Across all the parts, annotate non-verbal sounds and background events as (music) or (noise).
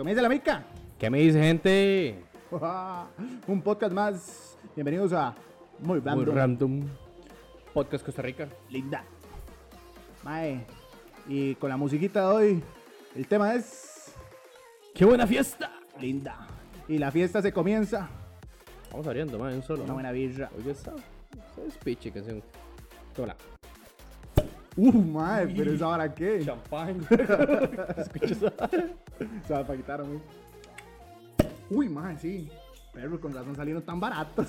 Que comience la mica. ¿Qué me dice gente? (laughs) Un podcast más. Bienvenidos a Muy Muy Random. Podcast Costa Rica. Linda. Mae. Y con la musiquita de hoy, el tema es ¡Qué buena fiesta! Linda. Y la fiesta se comienza. Vamos abriendo, más un solo. Una buena birra. Oye, esa, esa es piche canción. Hola. Uh, mae, pero esa hora qué? Champán. (laughs) ¿Escuchas? Se va a quitar a mí. Uy, mae, sí. Pero con razón salieron tan baratos.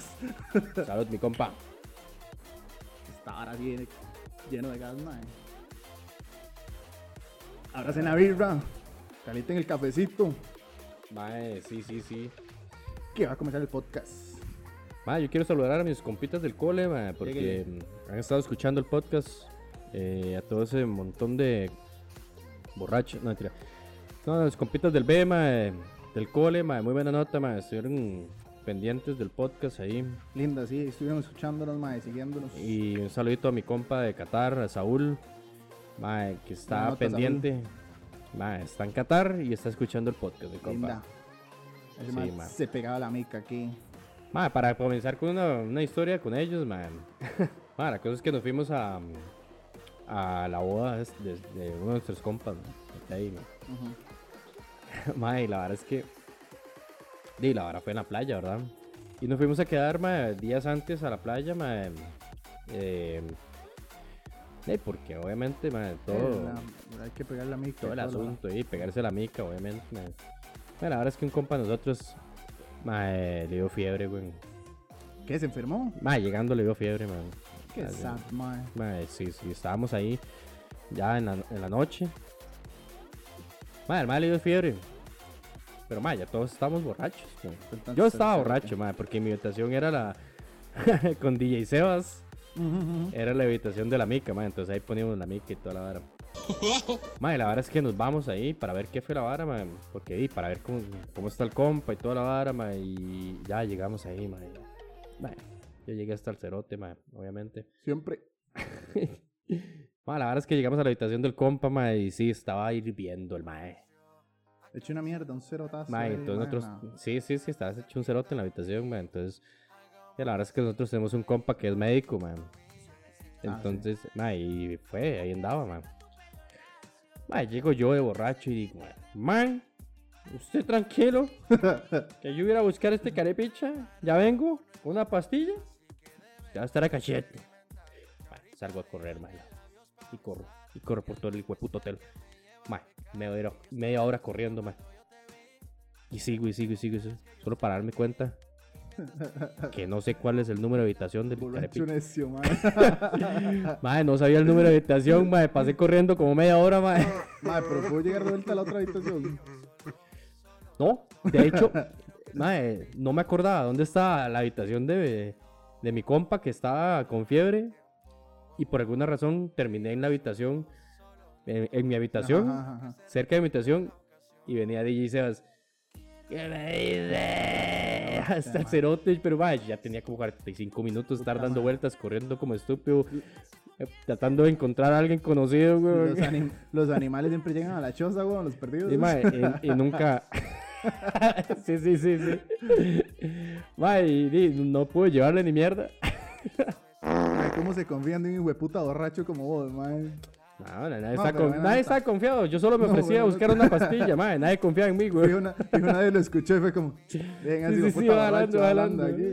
(laughs) Salud, mi compa. Esta hora viene lleno de gas, mae. Ahora en la birra. Calienten el cafecito. Mae, sí, sí, sí. Que va a comenzar el podcast. Mae, yo quiero saludar a mis compitas del cole, mae, porque han estado escuchando el podcast. Eh, a todo ese montón de borrachos. No, mentira. No, los compitas del B, mae, del cole, mae, muy buena nota, mae. Estuvieron pendientes del podcast ahí. Linda, sí, estuvieron escuchándonos, mae, siguiéndonos. Y un saludito a mi compa de Qatar, a Saúl, mae, que está nota, pendiente. Mae, está en Qatar y está escuchando el podcast, mi compa. Linda. Sí, mae mae. se pegaba la mica aquí. Mae, para comenzar con una, una historia con ellos, mae. (laughs) Mae, la cosa es que nos fuimos a, a la boda de, de uno de nuestros compas, de ahí. Ujú. (laughs) Mae, la verdad es que. Di, la verdad fue en la playa, ¿verdad? Y nos fuimos a quedar, mae, días antes a la playa, mae. Eh, eh, porque obviamente, mae, todo, Eh, la- hay que pegar la mica. todo el asunto y pegarse la mica, obviamente. Mae, la verdad es que un compa de nosotros, mae, le dio fiebre, güey. ¿Qué? ¿Se enfermó? Mae, llegando le dio fiebre, mae. Qué sad, mae. Mae, sí, sí, estábamos ahí ya en la, en la noche. Mae, el mae le dio fiebre. Pero mae, ya todos estábamos borrachos. mae. Yo estaba borracho, mae, porque mi habitación era la. (laughs) con DJ Sebas. Era la habitación de la mica, mae. Entonces ahí poníamos la mica y toda la vara. (laughs) Mae, la vara es que nos vamos ahí para ver qué fue la vara, mae. Porque ahí, para ver cómo, cómo está el compa y toda la vara, mae. Y ya llegamos ahí, mae. Mae, yo llegué hasta el cerote, mae, obviamente. Siempre. (laughs) Ma, la verdad es que llegamos a la habitación del compa, ma, y sí, estaba hirviendo el mae. Hecho una mierda, un cerotazo. Ma, entonces nosotros, no. sí, sí, sí, estaba hecho un cerote en la habitación, ma, entonces, ya la verdad es que nosotros tenemos un compa que es médico, ma. Entonces, ma, y fue, ahí andaba, ma. Ma, llego yo de borracho y digo, man, usted tranquilo, (laughs) que yo voy a buscar este carepicha, ya vengo, una pastilla, ya va a estar a cachete. Ma, salgo a correr, ma, y corro, y corro por todo el puto hotel. Ma, media media hora corriendo, ma. Y sigo, y sigo, y sigo, y sigo, solo para darme cuenta que no sé cuál es el número de habitación del necio, mae. (laughs) Madre, no sabía el número de habitación, madre. Pasé corriendo como media hora, madre. Mae, pero puedo llegar de vuelta a la otra habitación. No, de hecho, (laughs) madre, no me acordaba dónde estaba la habitación de, de mi compa que estaba con fiebre. Y por alguna razón terminé en la habitación, en, en mi habitación, Ajá, ajá, ajá. cerca de mi habitación. Y venía DJ Sebas. ¿Qué me dice? Hasta el cerote, pero madre, ya tenía como 45 minutos de estar Puta dando madre. vueltas, corriendo como estúpido, eh, tratando de encontrar a alguien conocido, güey. Los, (laughs) anim- los animales siempre llegan a la choza, weón, los perdidos. Y, mae, y- y nunca. (laughs) (laughs) sí, sí, sí, sí. Mae, y, y no pude llevarle ni mierda. ¿Cómo se confían de un hijueputa borracho como vos, mae? No, nadie, No, está, con- nadie está- confiado. Yo solo me (laughs) No, ofrecía a buscar está- una pastilla, mae. Nadie confía en mí, güey. Fijo una, fijo una vez lo escuché y fue como, venga, Sí, sí, sí, hablando, hablando aquí.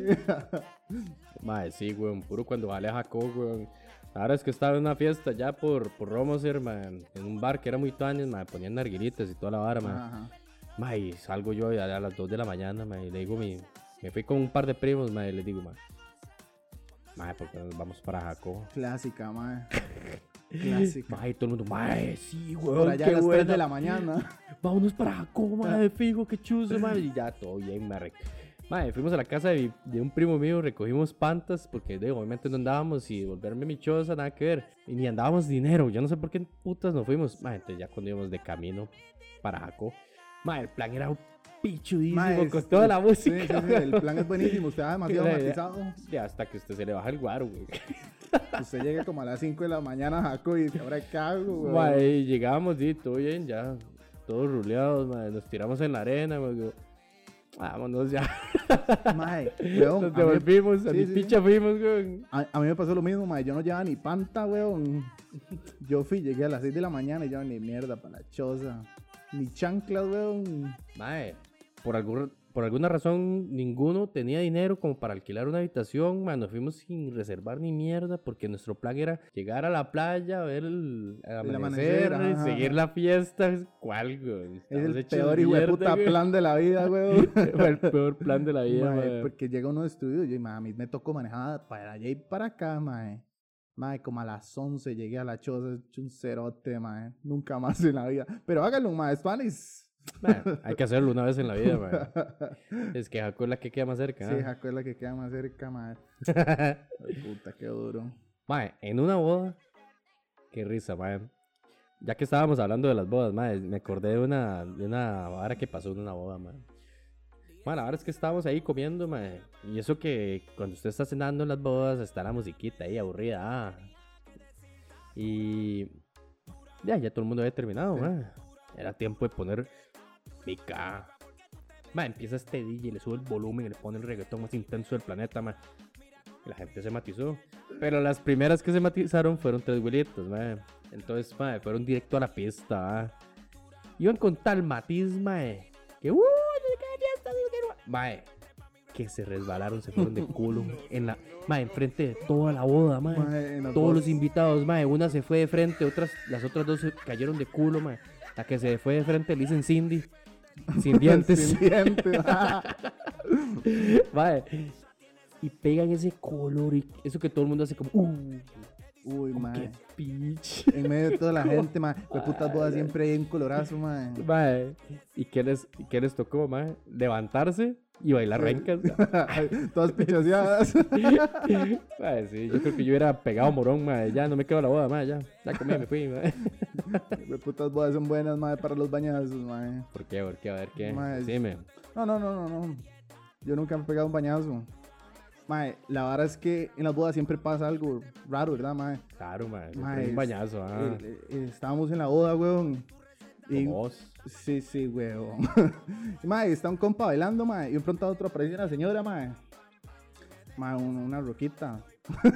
(laughs) Mae, sí, güey. Puro cuando vale a Jacob, güey. Ahora es que estaba en una fiesta ya por, por Romoser, man. En un bar que era muy tuanes, mae. Ponían narguilitas y toda la vara, man. Ajá. Mae, salgo yo a, a las 2 de la mañana, mae, le digo mi... Me fui con un par de primos, mae, les digo, mae. Mae, porque nos vamos para Jacob. Clásica, mae. (laughs) Clásica. Mae, todo el mundo, mae, sí, Por weón, allá a las 3 buena. de la mañana. (laughs) Vámonos para Jacob, mae, fijo, qué chuzo, mae. Y ya, todo bien, Mae, fuimos a la casa de, de un primo mío, recogimos pantas, porque de, obviamente no andábamos y volverme mi choza, nada que ver. Y ni andábamos dinero, yo no sé por qué putas nos fuimos. Mae, entonces ya cuando íbamos de camino para Jacob, mae, el plan era pichudísimo Mae, con toda la Sí, música. sí, sí, el plan es buenísimo. Usted (laughs) va demasiado matizado. Ya hasta que usted se le baja el guaro, güey. (laughs) Usted llega como a las 5 de la mañana Jaco y dice, ahora hago, güey. Mae, llegamos, y todo bien, ya. todos ruleados, mae. Nos tiramos en la arena, digo, Vámonos ya. (laughs) Mae, weón, Nos a mí- devolvimos, a sí, mi sí, picha fuimos, weón. A, a mí me pasó lo mismo, mae. Yo no llevaba ni panta, weón. Yo fui, llegué a las 6 de la mañana y yo ni mierda para la choza. Ni chanclas, weón. Mae, por, algún, por alguna razón ninguno tenía dinero como para alquilar una habitación, mae. Nos fuimos sin reservar ni mierda porque nuestro plan era llegar a la playa, ver el, el El amanecer, y seguir la fiesta. ¿Cuál, güey? Es el peor hijo puta güey. plan de la vida, (laughs) weón. El peor plan de la vida, Mae, porque llega uno destruido. Yo, mae, a mí me tocó manejar para allá y para acá, mae. Mae, como a las 11 llegué a la choza, hecho un cerote, mae. Nunca más en la vida. Pero hágalo, mae, Spanish. Mae, hay que hacerlo una vez en la vida, (laughs) mae. Es que Jaco es la que queda más cerca. Sí, ¿ah? Jaco es la que queda más cerca. Ay, (laughs) Puta, qué duro. Mae, en una boda. Qué risa, mae. Ya que estábamos hablando de las bodas, mae, me acordé de una, de una vara que pasó en una boda, mae. La verdad es que estábamos ahí comiendo, mae. Y eso que cuando usted está cenando en las bodas está la musiquita ahí aburrida. ah. Y. Ya, ya todo el mundo había terminado, Sí. mae. Era tiempo de poner Mica. Mae, empieza este DJ, le sube el volumen y le pone el reggaetón más intenso del planeta, mae. Y la gente se matizó. Pero las primeras que se matizaron fueron tres güelitos, mae. Entonces, mae, fueron directo a la pista, mae. Iban con tal matiz, mae. Que, uh, mae. Que se resbalaron, se fueron de culo. En la, mae, enfrente de toda la boda, mae. Todos los invitados, mae. Una se fue de frente, otras, las otras dos se cayeron de culo, mae. La que se fue de frente le dicen Cindy. (laughs) Sin dientes. Sin dientes. (laughs) Mae. Y pegan ese color y eso que todo el mundo hace como, uh, Uy, pitch. En medio de toda la (laughs) gente, mae. De putas bodas siempre hay un colorazo, mae. Mae. ¿Y qué les, qué les tocó, mae? Levantarse y bailar rencas. (laughs) Todas pichaseadas. (laughs) Mae, sí, yo creo que yo hubiera pegado morón, mae. Ya no me quedo la boda, mae. Ya, ya comí, me fui, mae. De putas bodas son buenas, mae, para los bañazos, mae. ¿Por qué? ¿Por qué? A ver qué. Mae, Sí, me. No, no, no, no, no. Yo nunca me he pegado un bañazo. Mae, la vara es que en las bodas siempre pasa algo raro, ¿verdad, mae? Claro, mae. Mae, Un bañazo, ah. Eh, eh, estábamos en la boda, weón. Y, vos. sí, sí, weón. (laughs) Mae, está un compa bailando, mae. Y de pronto a otro aparece una señora, mae. Mae, un- una roquita.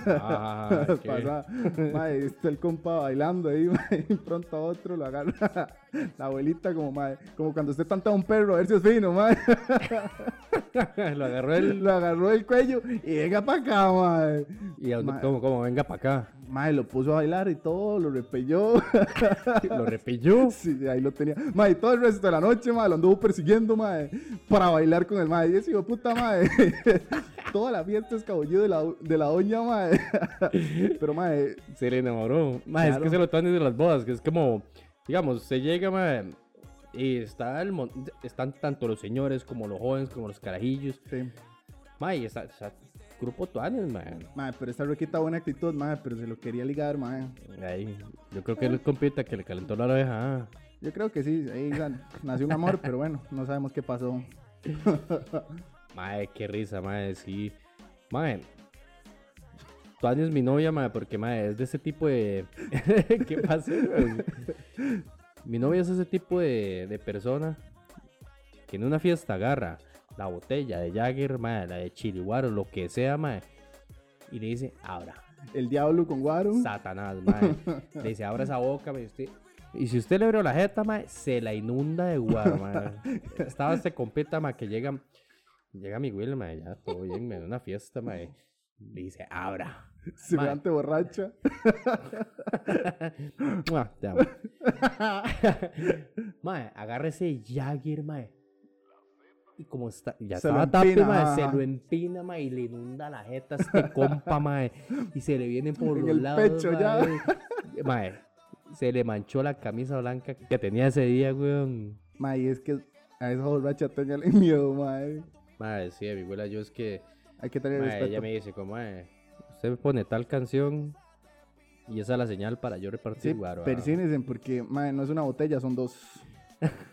Ah, Pasa, mae, está el compa bailando ahí, (laughs) mae, y pronto a otro lo agarra (laughs) la abuelita como, mae, como cuando usted tanta a un perro a ver si es fino, mae. (laughs) Lo agarró él. Lo agarró del cuello y venga para acá, mae. Y a- Mae. como, como, venga para acá. Mae, lo puso a bailar y todo, lo repelló. Lo repilló. (laughs) Sí, ahí lo tenía. Mae, todo el resto de la noche, mae, lo anduvo persiguiendo, mae, para bailar con el mae. Y ese hijo de puta, mae. (laughs) Toda la fiesta escabullido de la, de la doña, mae. (laughs) Pero, mae, Se le enamoró. Mae, es Claro. que se lo toman desde las bodas, que es como, digamos, se llega, mae, y está el están tanto los señores como los jóvenes, como los carajillos. sí. Mae, está, está grupo tuanes, mae. Mae, pero esta roquita buena actitud, mae, pero se lo quería ligar, mae. Ahí, yo creo que él compita que le calentó la oreja. ah. Yo creo que sí, ahí nació un amor, pero bueno, no sabemos qué pasó. (laughs) Mae, qué risa, mae, sí. Mae, Tuanis es mi novia, mae, porque, mae, es de ese tipo de... (laughs) ¿Qué pasa? mae? mi novia es ese tipo de, de persona que en una fiesta agarra la botella de Jagger, mae, la de Chiliguaro, lo que sea, mae, y le dice, abra. El diablo con guaro. Satanás, mae. (laughs) Le dice, abra esa boca, mae, usted... Y si usted le abrió la jeta, mae, se la inunda de guaro, mae. Estaba este compita, mae, que llega... Llega mi Will, mae, ya todo bien, mae, en una fiesta, mae. Le dice, abra. Semejante borracha. (laughs) Mua, Te amo. (laughs) mae, agarra ese Jagger, mae. Y como está, ya Se lo estaba tape, mae, se lo empina, mae, y le inunda la jeta a este (laughs) compa, mae. Y se le vienen por En los el lados, pecho ya. mae. Mae, se le manchó la camisa blanca que tenía ese día, weón. Mae, es que a esa borracha tenganle (laughs) miedo, mae. Mae, sí, a mi abuela, yo es que, Hay que tener mae, respeto. ella me dice, como, mae, usted me pone tal canción y esa es la señal para yo repartir Sí, guaro. ah". persínense porque, mae, no es una botella, son dos. (laughs)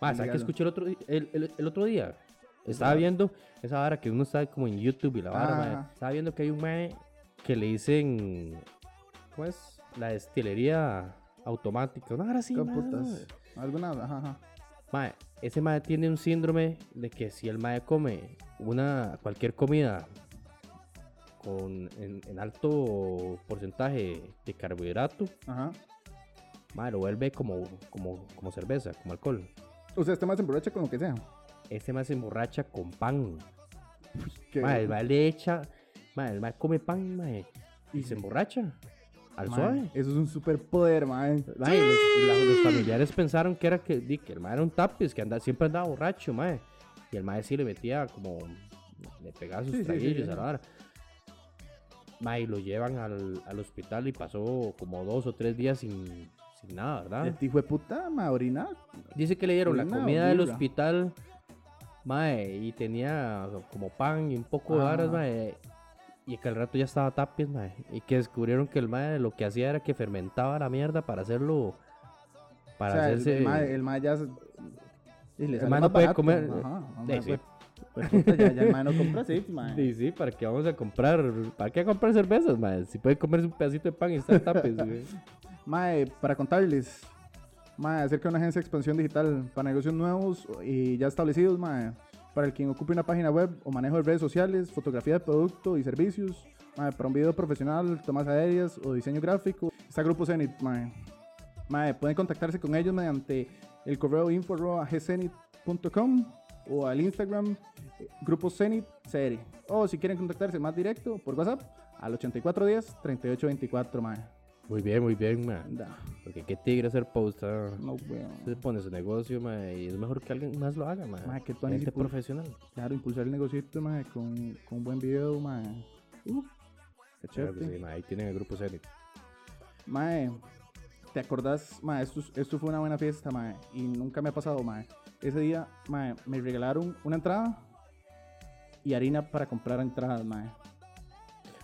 Mae, ¿sabes qué Dígalo. escuché el otro, el, el- el otro día? Estaba viendo esa vara que uno está como en YouTube y la vara, mae. Estaba viendo que hay un mae que le dicen, ¿cómo es? La destilería automática. Una vara así, ¿Qué mae. putas? Alguna, ajá, ajá. Mae, ese mae tiene un síndrome de que si el mae come una cualquier comida con en, en alto porcentaje de carbohidrato, Ajá. mae, lo vuelve como, como, como cerveza, como alcohol. O sea, este más se emborracha con lo que sea. Ese mae se emborracha con pan. Que- Mae, el mae le echa, mae, el mae come pan, mae, y se emborracha. Al Mae, suave. Eso es un superpoder, mae. Mae, los, la- los familiares pensaron que era que, que el mae era un tapis, que anda, siempre andaba borracho, mae. Y el mae sí le metía como. Le pegaba sus Sí, sí, sí, traguillos sí. a la vara. Mae, lo llevan al, al hospital y pasó como dos o tres días sin, sin nada, ¿verdad? El hijo de puta, orinar. Dice que le dieron la comida del hospital, mae, y tenía como pan y un poco de Ah. varas, mae. Y que al rato ya estaba tapis, mae. Y que descubrieron que el mae lo que hacía era que fermentaba la mierda para hacerlo. Para o sea, el- hacerse. el, mae, el mae ya... se- y le El mae no puede barato, comer, Ajá, Sí, mae sí. Pues, puta, ya, ya el mae no compra así, (laughs) mae. Sí, sí, ¿para qué vamos a comprar? ¿Para qué comprar cervezas, mae? Si puede comerse un pedacito de pan y estar tapis, (laughs) güey. Mae, para contarles, mae, acerca de una agencia de expansión digital para negocios nuevos y ya establecidos, mae, para el quien ocupe una página web o manejo de redes sociales, fotografía de producto y servicios, mae, para un video profesional, tomas aéreas o diseño gráfico, está Grupo Zenit, mae. Mae, pueden contactarse con ellos mediante el correo info.gzenit.com o al Instagram eh, Grupo Zenit CR. O si quieren contactarse más directo por WhatsApp al 8410-3824, mae. Muy bien, muy bien, mae. Porque qué tigre hacer post, ah. no, weón. Se pone su negocio, mae, y es mejor que alguien más lo haga, mae. Mae, que tú Gente profesional. Claro, impulsar el negocito, mae, con, con un buen video, mae. Uh, qué Claro chévere. sí, mae. Ahí tienen el grupo Zenit. Mae, ¿te acordás? Mae, esto, esto fue una buena fiesta, mae, y nunca me ha pasado, mae. Ese día, mae, me regalaron una entrada y harina para comprar entradas, mae.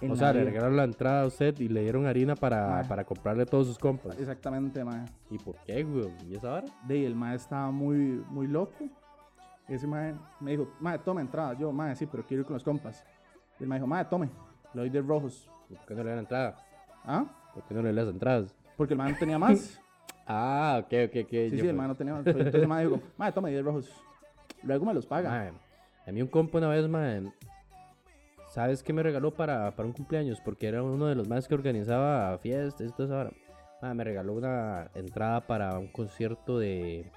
En O sea, le regalaron la entrada a usted y le dieron harina para, para comprarle todos sus compas. Exactamente, mae. ¿Y por qué, güey? ¿Y esa vara? De ahí, el mae estaba muy, muy loco. Ese mae me dijo, mae, toma entrada. Yo, mae, sí, pero quiero ir con los compas. Y el mae dijo, mae, tome, le doy de rojos. ¿Por qué no le dan entrada? ¿Ah? ¿Por qué no le das entradas? Porque el mae no tenía más. (laughs) Ah, ok, ok, ok. Sí, yo, sí, el pues, mae no tenía más. Entonces el mae dijo, (laughs) mae, toma 10 rojos. Luego me los paga. a mí un compa una vez, mae, ¿sabes qué me regaló para, para un cumpleaños? Porque era uno de los más que organizaba fiestas y todo eso. Mae, me regaló una entrada para un concierto de,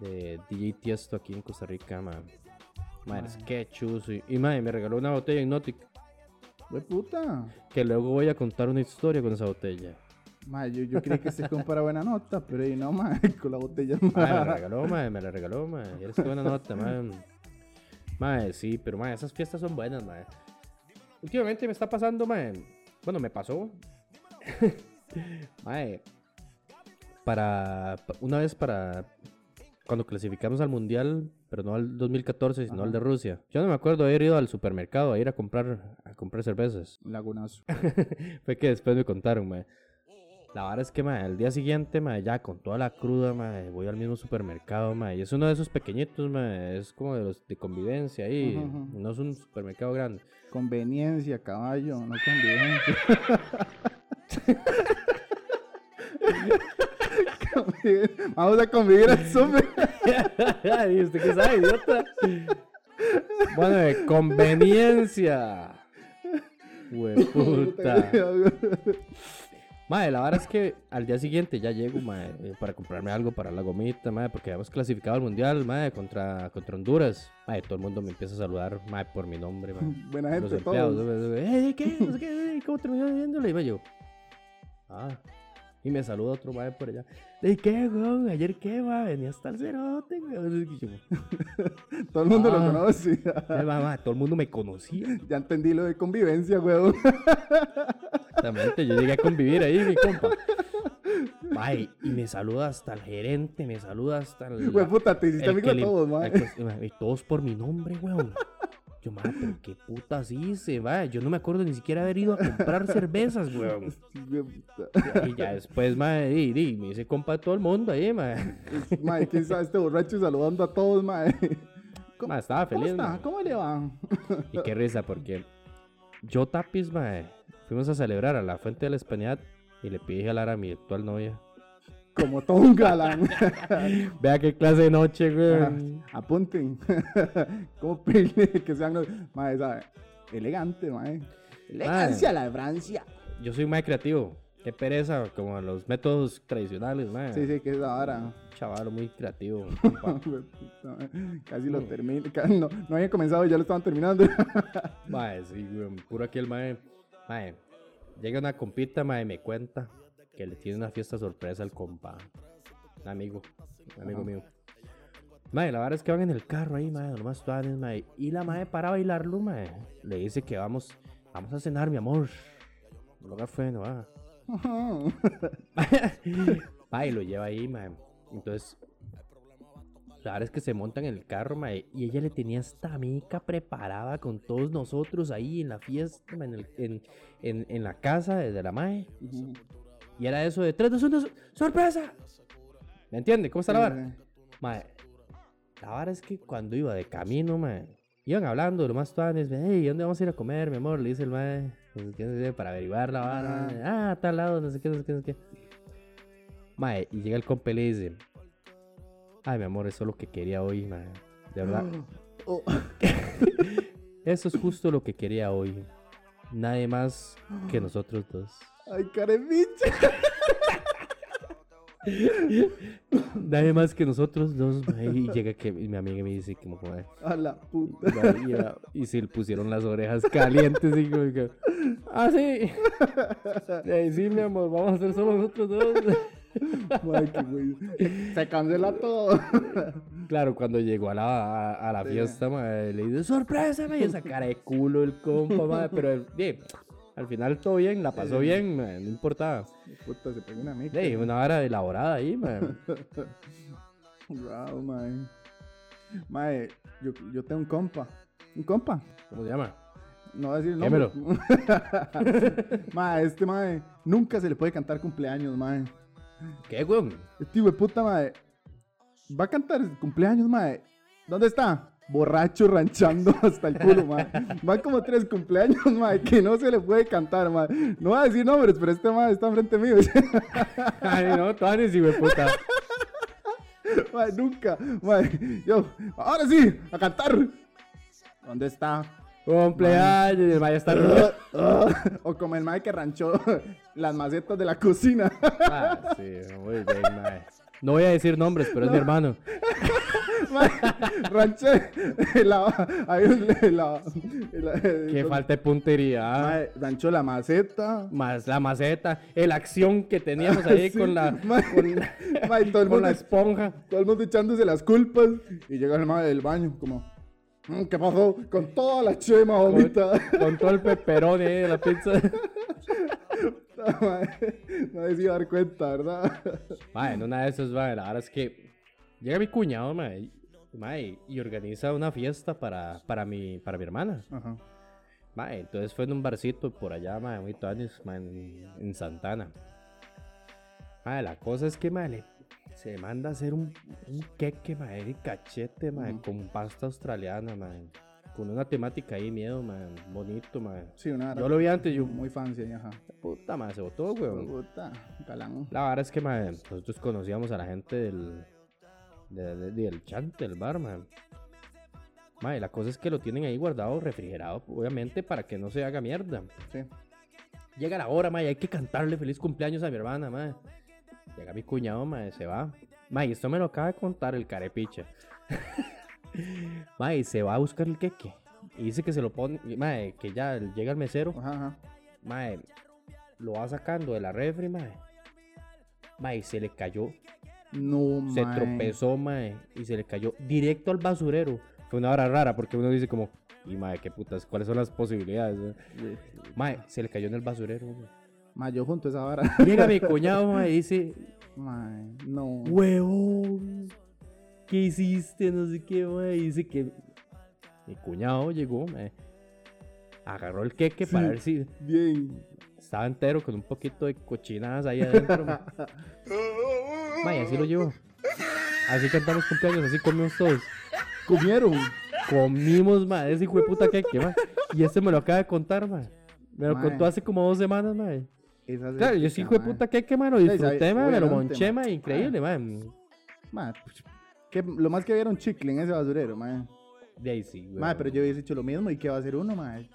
de DJ Tiesto aquí en Costa Rica. Mae, Mae. es que chuzo. Y, y, mae, me regaló una botella Hypnotic. Güey, puta. Que luego voy a contar una historia con esa botella. Mae, yo, yo creí que se compara buena nota, pero ahí no, mae, (laughs) con la botella. Mae, me la regaló, mae, me la regaló, mae. Eres buena nota, mae. Mae, sí, pero mae, esas fiestas son buenas, mae. Últimamente me está pasando, mae. Bueno, me pasó. (laughs) mae. Para. pa- Una vez para. Cuando clasificamos al mundial, pero no al 2014, sino al de Rusia. Yo no me acuerdo de haber ido al supermercado a ir a comprar, a comprar cervezas. Lagunazo. (laughs) Fue que después me contaron, mae. La verdad es que, mae, al día siguiente, mae, ya con toda la cruda, mae, voy al mismo supermercado, mae. Y es uno de esos pequeñitos, mae. Es como de los de convivencia ahí. No es un supermercado grande. Conveniencia, caballo, no convivencia. (laughs) Convive- Vamos a convivir al súper. (laughs) ¿Y usted qué sabe, idiota? bueno, de conveniencia. (laughs) Hueputa. Madre, la verdad es que al día siguiente ya llego, mae, eh, para comprarme algo para la gomita, madre, porque habíamos clasificado al mundial, madre, contra, contra Honduras. Madre, todo el mundo me empieza a saludar, madre, por mi nombre, madre. (laughs) Buena Los gente, empleados, todos. ¿no? "Ey, ¿qué? No sé qué, ey, ¿cómo terminó viéndole? Y me yo, ah, y me saluda otro madre por allá. ¿De qué, weón? ¿Ayer qué, va? Venía hasta el cerote, weón. (laughs) Todo el mundo lo Ah. conoce. "Eh, (laughs) mamá, todo el mundo me conocía. ya entendí lo de convivencia, weón. Exactamente, yo llegué a convivir ahí, mi compa. Y me saluda hasta el gerente, me saluda hasta el. Güey, puta, te hiciste amigo de todos, mae. y todos por mi nombre, weón. Yo, madre, pero qué putas hice, va. Yo no me acuerdo ni siquiera haber ido a comprar cervezas, (laughs) weón. Y ya después, madre, di, di, me hice compa de todo el mundo ahí, madre. Mae, quién sabe este borracho saludando a todos, mae. ¿Cómo, Ma, estaba ¿cómo feliz, está? mae. ¿Cómo le va? Y qué risa, porque yo, Tapis, madre, fuimos a celebrar a la Fuente de la Hispanidad y le pedí a mi actual novia. Como todo un galán. (laughs) Vea qué clase de noche, güey. Apunten. (laughs) ¿Cómo pedirle que sean los. Mae, sabe. Elegante, mae. Elegancia la de Francia. Yo soy más creativo. Qué pereza, como los métodos tradicionales, mae. Sí, sí, que es ahora. Chaval, muy creativo. (laughs) Casi lo termino. No, no había comenzado y ya lo estaban terminando. mae, sí, güey. Puro aquí el mae. Mae, llega una compita, mae, me cuenta que le tiene una fiesta sorpresa al compa. Un amigo, un amigo mío. Mae, la verdad es que van en el carro ahí, mae, nomás tuanes, mae. Y la mae para bailarlo, mae. Le dice que vamos, vamos a cenar, mi amor. Lo fue, no va. (laughs) mae, lo lleva ahí, mae. Entonces, la verdad es que se montan en el carro, mae, y ella le tenía esta mica preparada con todos nosotros ahí en la fiesta, en, el, en, en, en, la casa de la mae. Y era eso de 3, 2, 1, ¡sorpresa! ¿Me entiende? ¿Cómo está la vara? Mae, la vara es que cuando iba de camino, mae, iban hablando, lo más tuanes, hey, ¿dónde vamos a ir a comer, mi amor? Le dice el qué, para averiguar la vara. Ah, a tal lado, no sé qué, no sé qué, no sé qué. Mae, y llega el compa y le dice, ay, mi amor, eso es lo que quería hoy, mae. De verdad. (gasps) Oh. (laughs) eso es justo lo que quería hoy. Nadie más que nosotros dos. Ay, carepicha. (laughs) Nadie más que nosotros dos. Y llega que mi amiga me dice como, joder. A la puta. Y, se le pusieron las orejas calientes y como que, ah, sí. Y sí, mi amor, vamos a hacer solo nosotros dos. Se cancela todo. Claro, cuando llegó a la, a, la fiesta, madre, le dice, sorpresa, y esa cara de culo el compa, madre, pero bien. Al final todo bien, la pasó bien, man, no importaba. Puta, se pegó una mica. Sí, una vara elaborada ahí, man. wow, man. Mae, yo, yo tengo un compa. ¿Un compa? ¿Cómo se llama? No voy a decir el nombre. (laughs) (laughs) mae, este mae, nunca se le puede cantar cumpleaños, mae. ¿Qué, weón? Este hijo de puta, mae. Va a cantar cumpleaños, mae. ¿Dónde está? Borracho ranchando (laughs) hasta el culo, man. Van como tres cumpleaños, man, que no se le puede cantar, man. No voy a decir nombres, pero este man está enfrente mío. (laughs) Ay, no, tú eres hijo de puta. (laughs) Man, nunca, man. Yo, ahora sí, a cantar. ¿Dónde está? Cumpleaños, el man está. o como el man que ranchó las macetas de la cocina. ah, sí, muy bien, man. No voy a decir nombres, pero es mi hermano. (laughs) ranché la, ahí, la, Qué falta de puntería. ranchó la maceta. Más la maceta. La acción que teníamos (laughs) ahí con la, con, todo el mundo, la esponja. Todo el mundo echándose las culpas. Y llega el madre del baño como... Mm, ¿Qué pasó? Con toda la chema bonita. Con, todo el peperón ahí de la pizza. (laughs) no me iba a dar cuenta, ¿verdad? Mae, en una de esas, mae, la verdad es que llega mi cuñado, mae, mae y organiza una fiesta para, para, mi, para mi hermana. Ajá. Mae, entonces fue en un barcito por allá, mae, muy años, mae, en, en, Santana. Mae, la cosa es que, mae, se manda a hacer un, un queque, mae, de cachete, mae, con pasta australiana, mae con una temática ahí, miedo, man, bonito, man. Sí, una Yo lo vi antes, yo... Muy fancy, ajá. Puta, man, se botó, weón. Puta, galán. La verdad es que, man, nosotros conocíamos a la gente del... del chante, del bar, man. Man, la cosa es que lo tienen ahí guardado, refrigerado, obviamente, para que no se haga mierda. Sí. Llega la hora, y hay que cantarle feliz cumpleaños a mi hermana, man. Llega mi cuñado, man, se va. Y esto me lo acaba de contar el carepiche. (laughs) (laughs) Mae, se va a buscar el queque. Y dice que se lo pone, mae, que ya llega el mesero. Ajá, Mae, lo va sacando de la refri, mae. Mae, se le cayó. No, Se tropezó, mae, y se le cayó directo al basurero. Fue una hora rara porque uno dice como, y mae, qué putas, ¿cuáles son las posibilidades? Mae, se le cayó en el basurero. Mae, yo junto a esa vara. Llega mi cuñado, mae, y dice, mae, no. Huevón. ¿Qué hiciste? No sé qué, güey. Dice que mi cuñado llegó, me agarró el queque para ver si. Bien. Estaba entero con un poquito de cochinadas ahí adentro. (laughs) Vaya, así lo llevó. Así cantamos cumpleaños, así comimos todos. ¿Comieron? Comimos, ma, ese hijo de puta queque, ma. Y este me lo acaba de contar, ma. Me lo contó hace como dos semanas, ma. Esa es Claro, yo sí, hijo de mae. puta, que que, mano, Sí, disfruté, sabe- mae, me lo monché, mae. mae, increíble, mae. Mae, pues, que lo más que un chicle en ese basurero, mae. De ahí sí, güey. Mae, pero yo hubiese hecho lo mismo y qué va a hacer uno, mae.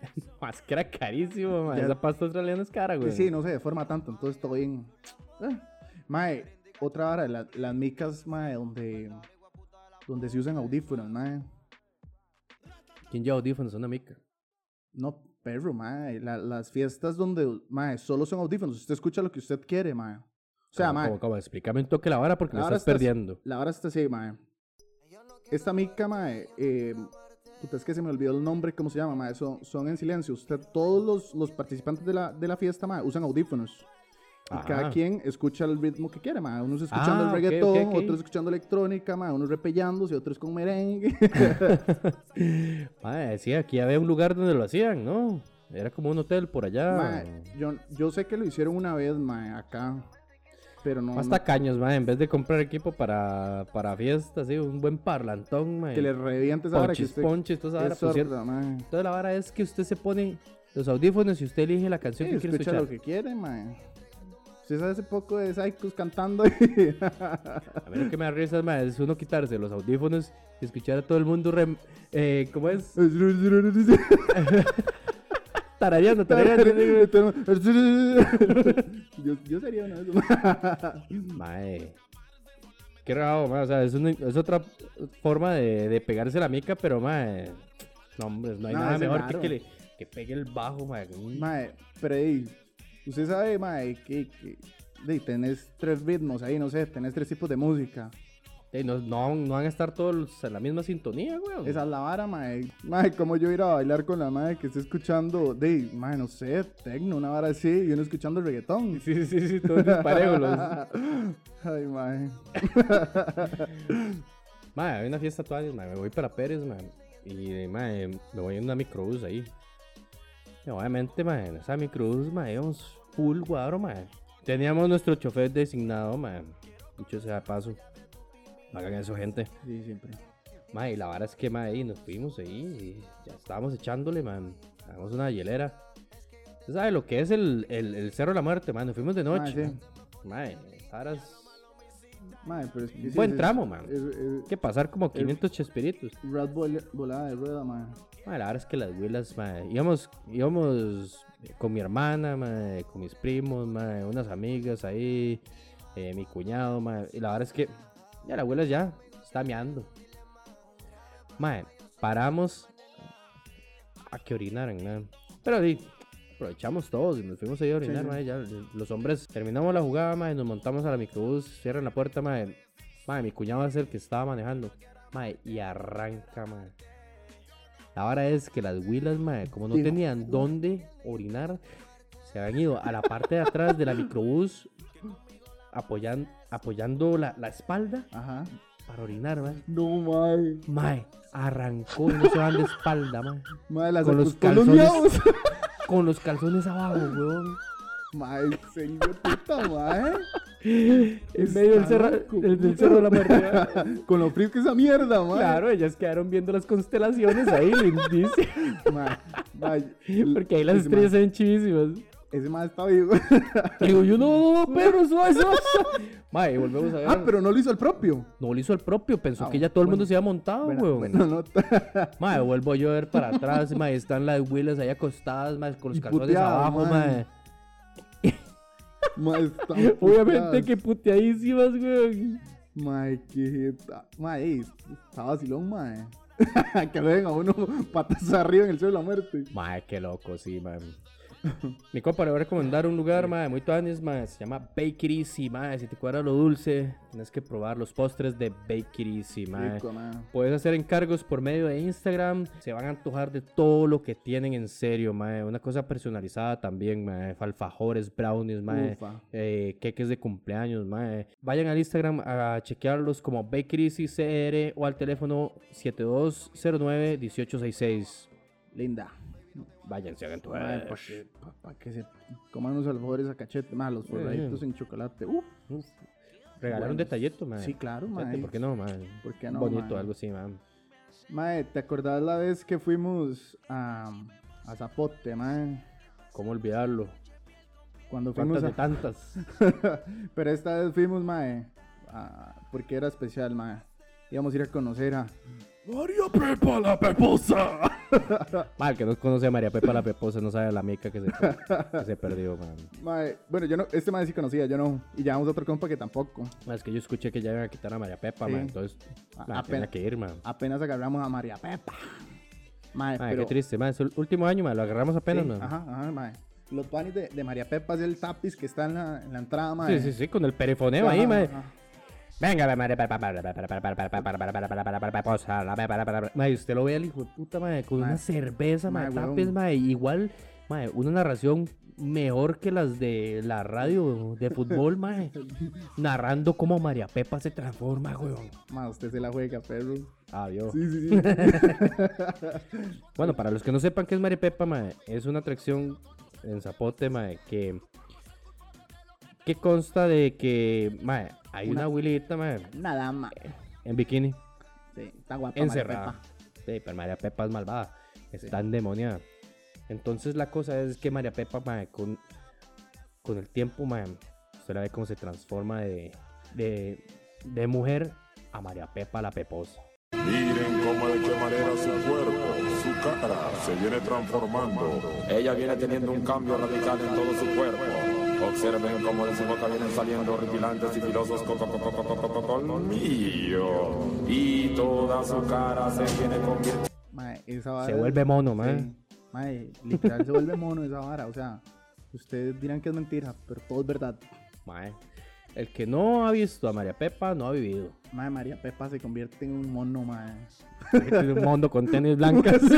(laughs) Más que era carísimo, mae. Ya- Esa pasta australiana es cara, güey. Sí, sí, no se deforma tanto, entonces todo bien. Eh. Mae, otra vara, la- las micas, mae, donde, donde se usan audífonos, mae. ¿Quién lleva audífonos? Una mica. No, perro, mae. la- las fiestas donde, mae, solo son audífonos. Usted escucha lo que usted quiere, mae. O sea, mae, como- explícame un toque la vara porque La me vara estás está- perdiendo. la hora está así, mae. Esta mica, mae, eh, puta, es que se me olvidó el nombre, ¿cómo se llama, mae? Son, son en silencio. Usted, todos los, los participantes de la, de la fiesta, mae, usan audífonos. Y cada Ajá. quien escucha el ritmo que quiere, mae. Unos escuchando Ah, el reggaetón, ok, ok. otros escuchando electrónica, mae. Unos repellándose, otros con merengue. (laughs) Mae, sí, aquí había un lugar donde lo hacían, ¿no? Era como un hotel por allá. Mae, yo, yo sé que lo hicieron una vez, mae, acá. Pero no. Hasta caños, mae. En vez de comprar equipo para, para fiestas, sí, un buen parlantón, mae. no- que le reviente esa hora que Ponches, usted ponches, toda esa vara. Entonces la vara es que usted se pone los audífonos y usted elige la canción Sí, que quiere escucha escuchar. lo que quiere, mae. Usted sabe ese poco de Psychos cantando y... A mí lo que me da risa mae, es uno quitarse los audífonos y escuchar a todo el mundo rem- eh, ¿cómo es? (laughs) Tarareando, tarareando. (laughs) yo, yo sería uno de esos. (laughs) Mae. Qué raro, mae. O sea, es, una- es otra forma de, de pegarse la mica, pero mae. No, hombre, no hay No, nada mejor que, le, que pegue el bajo, mae. Mae, pero ey, usted sabe, mae, que, que tenés tres ritmos ahí, no sé, tenés tres tipos de música. No, no, no van a estar todos en la misma sintonía, weón. Esa es la vara, mae. Mae, como yo ir a bailar con la mae que está escuchando, de, mae, no sé, tecno, una vara así, y uno escuchando reggaetón. (laughs) Sí, sí, sí, todos disparejos. los- (laughs) Ay, mae. (laughs) Mae, hay una fiesta todavía, mae. Me voy para Pérez, mae. Y, mae, me voy en una microbús ahí. Y obviamente, mae, en esa microbús, mae, íbamos full guaro, mae. Teníamos nuestro chofer designado, mae. Dicho sea paso. No hagan eso, gente. Sí, siempre. Mae, y la vara es que, mae, ahí nos fuimos ahí y ya estábamos echándole, man. Hagamos una hielera. ¿Usted sabe lo que es el, el, el Cerro de la Muerte, man? Nos fuimos de noche. Mae, sí. Mae, varas- Mae, pero es que sí, Buen es- tramo, man. Es, es- que pasar como 500 chespiritos. Rat vol- volada de rueda, mae. Mae, la verdad es que las huilas, mae, íbamos, íbamos con mi hermana, mae, con mis primos, mae, unas amigas ahí, eh, mi cuñado, mae, y la verdad es que ya la abuela ya está meando. Mae, paramos a que orinaran, mae. Pero di, aprovechamos todos y nos fuimos ahí a orinar, sí. mae, ya los hombres terminamos la jugada, mae, nos montamos a la microbús, cierran la puerta, mae. Mae, mi cuñado es el que estaba manejando. Mae, y arranca, mae. La vara es que las huilas, mae, como no Digo, tenían dónde orinar, se habían ido a la parte de atrás de la microbús apoyan- apoyando la, la espalda Ajá. para orinar, mae. No, mae. Mae, arrancó y no se van de espalda, mae. Mae, las Con los acoscoloniados. (laughs) Con los calzones abajo, weón. Mae, serio, puta, mae. En medio del cerro, loco. del, cerro de la muerte. (laughs) Con lo frío que esa mierda, mae. Claro, ellas quedaron viendo las constelaciones ahí, lindísimas. (laughs) Porque ahí las estrellas se ven chivísimas. Ese mae está vivo. Digo, yo no, no, pero suave, suave, suave. Mae, volvemos a ver. ah, pero no lo hizo el propio. No lo hizo el propio, pensó Ah, que ya todo el mundo bueno. se había montado, weón. (laughs) Mae, vuelvo yo a ver para atrás, mae, están las huilas ahí acostadas, mae, con los calzones abajo, mae. mae. (laughs) Está Obviamente que puteadísimas, weón. Mae, qué jeta. Mae, está vacilón, mae. (laughs) que lo dejen a uno patas arriba en el cielo de la muerte. Mae, qué loco, sí, mae. Mi compa le voy a recomendar un lugar, mae, muy tuanis, mae, se llama Bakery Easy, mae. Si te cuadra lo dulce, tienes que probar los postres de Bakery Easy. Rico, mae. Puedes hacer encargos por medio de Instagram. Se van a antojar de todo lo que tienen en serio, mae. Una cosa personalizada también, mae. Alfajores, brownies. Ufa. eh, queques de cumpleaños, mae. Vayan al Instagram a chequearlos como Bakery Easy CR o al teléfono 7209-1866. Linda. Váyanse, hagan tu Mae, pa' que, se coman unos alfajores a cachete. Mae, los forraditos en chocolate. Uf. Regalar un Buenos. detallito, mae. Sí, claro, mae. ¿Por qué no, mae? ¿Por qué no, Bonito, algo así, mae. Mae, ¿te acordás la vez que fuimos a, a Zapote, mae? ¿Cómo olvidarlo? Cuando fuimos ¿Cuántas de a... tantas? (laughs) Pero esta vez fuimos, mae, a- porque era especial, mae. Íbamos a ir a conocer a María Pepa la Peposa. (laughs) Mal, que no conoce a María Pepa la Peposa, no sabe la mica que se, que se perdió, man. Mae, bueno, yo no, este mae sí conocía, yo no. Y llevamos otro compa que tampoco. Ma, Es que yo escuché que ya iban a quitar a María Pepa, Sí. man, entonces A- ma, apenas- tenía que ir, man. Apenas agarramos a María Pepa. Mae, Ma, pero... qué triste, man. Es el último año, man, lo agarramos apenas, Sí, man. Ajá, ajá, mae. Los panis de, de María Pepa es el tapiz que está en la, en la entrada, mae. Sí, sí, sí, con el perifoneo Ajá, ahí, man. ajá. Venga, María Pepa, María Pepa, María Pepa, María Pepa, María Pepa, María Pepa, Peposa, la Pepa, la Pepa. Ma, y usted lo ve al hijo de puta, man, con una cerveza, ma, man, huevón. tapes, man, igual, man, una narración mejor que las de la radio de fútbol, man. Narrando cómo María Pepa se transforma, weón. Mae, usted se la juega, perro. Adiós. Sí, sí, sí. Bueno, para los que no sepan qué es María Pepa, mae, es una atracción en Zapote, mae, que, que consta de que mae, hay una, Una- abuelita mae, Nada más. en bikini Sí, está guapa María encerrada. Pepa. Sí, pero María Pepa es malvada, está endemoniada. Entonces la cosa es que María Pepa, mae, con, con el tiempo, mae, usted la ve cómo se transforma de, de, de mujer a María Pepa la Peposa. Miren cómo de qué manera su cuerpo, su cara se viene transformando. Ella viene teniendo un cambio radical en todo su cuerpo. Observen cómo de su boca vienen saliendo horripilantes y filosos co- co- co- co- co- co- co- colmillos. Y toda su cara se viene convirtiendo. Mae, esa vara. Se vuelve mono, mae. Sí. Mae, literal se vuelve mono esa vara. O sea, ustedes dirán que es mentira, pero todo es verdad. Mae, el que no ha visto a María Pepa no ha vivido. Mae, María Pepa se convierte en un mono, mae. Un mundo con tenis blancas. (laughs)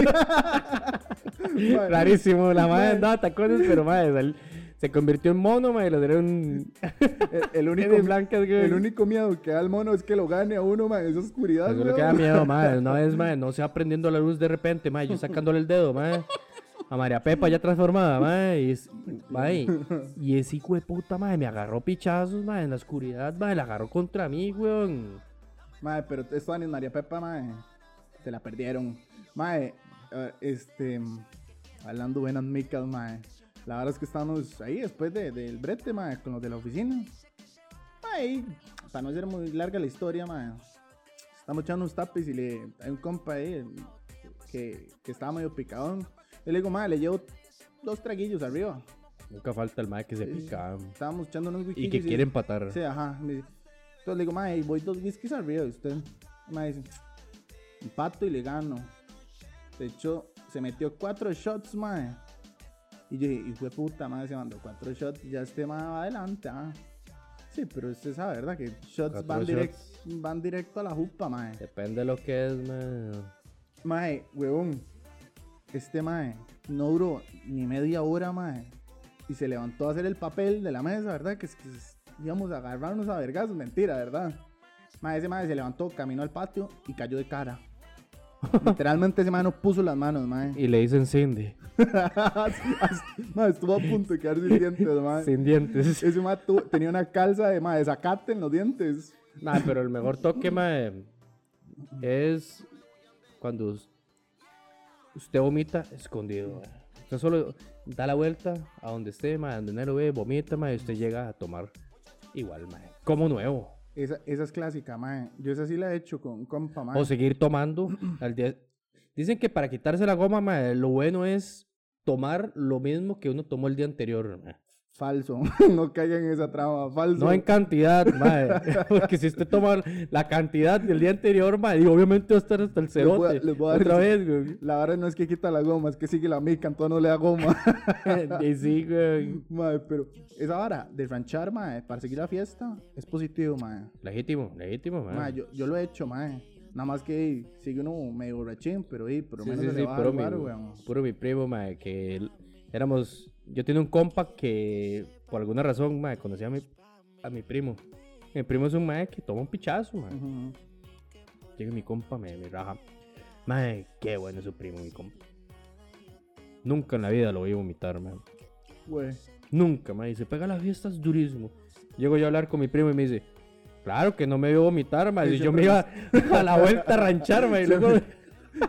Rarísimo, la madre andaba tacones, pero madre, sal- se convirtió en mono, madre, le dieron El, el único, (laughs) blancas, güey. el único miedo que da el mono es que lo gane a uno, mae, esa oscuridad. Eso es lo que da miedo, madre. (laughs) Una vez, madre, no se va prendiendo la luz de repente, madre, yo sacándole el dedo, madre. A María Pepa ya transformada, madre. Y, es, y ese hijo de puta, madre, me agarró pichazos, madre, en la oscuridad, madre, la agarró contra mí, weón. Mae, pero esto en María Pepa, mae, se la perdieron. Mae, eh, este, hablando buenas micas, mae. La verdad es que estábamos ahí después de- del brete, mae, con los de la oficina. Mae, y para no ser muy larga la historia, mae. Estamos echando unos tapis y le, hay un compa ahí que, que estaba medio picadón. Yo le digo, mae, le llevo dos traguillos arriba. Nunca falta el madre que se pica Estábamos echando unos y whisky. que quiere empatar. Sí, ajá. Entonces le digo, mae, voy dos whiskies arriba. Y usted, me dice, empato y le gano. De hecho, se metió cuatro shots, mae. Y yo dije, hijo de puta, mae, se mandó cuatro shots. y Ya este mae va adelante, ah. Sí, pero usted sabe, ¿verdad? Que shots van, direct- shots. van directo a la jupa, mae. Depende de lo que es, madre. Mae, huevón. Este mae no duró ni media hora, mae. Y se levantó a hacer el papel de la mesa, ¿verdad? Que, es que es- íbamos a agarrarnos a vergazos, mentira, ¿verdad? Mae, ese mae se levantó, caminó al patio y cayó de cara. Literalmente ese mae no puso las manos, mae. Y le dicen Cindy. (laughs) mae, estuvo a punto de quedar sin dientes, mae. (laughs) Sin dientes. Ese mae tenía una calza de, mae, de zacate en los dientes. Nah, pero el mejor toque, mae, es cuando us- usted vomita escondido. mae. Usted solo da la vuelta a donde esté, mae, donde nadie lo ve, vomita, mae, y usted llega a tomar igual, mae, como nuevo. Esa, esa es clásica, mae. Yo esa sí la he hecho con un compa, mae. O seguir tomando (clears throat) al día. Dicen que para quitarse la goma, mae, lo bueno es tomar lo mismo que uno tomó el día anterior. mae. Falso. (laughs) no caigan en esa trama. Falso. No en cantidad, mae. (laughs) Porque si usted toma la cantidad del día anterior, mae, y obviamente va a estar hasta el Les voy a- cerote. les voy a dar Otra vez, güey. La verdad no es que quita la goma, es que sigue la mica, entonces no le da goma. (laughs) Y sí, güey. mae, pero esa vara de ranchar, mae, para seguir la fiesta, es positivo, mae. Legítimo, legítimo, mae. Mae, yo, yo lo he hecho, mae. Nada más que sigue uno medio borrachín, pero por lo Sí, menos sí, se sí, le baja puro, el mi, weón. puro mi primo, mae, que éramos... Yo tenía un compa que, por alguna razón, mae, conocía a mi, a mi primo. Mi primo es un mae que toma un pichazo, mae. Ujú. Llega mi compa, me, me raja. Mae, qué bueno es su primo, mi compa. Nunca en la vida lo vi vomitar, mae. Güey. Nunca, mae. Se pega las fiestas durísimo. Llego yo a hablar con mi primo y me dice, claro que no me vio vomitar, mae. Y yo me iba (laughs) a la vuelta a ranchar, mae. Y (laughs) luego,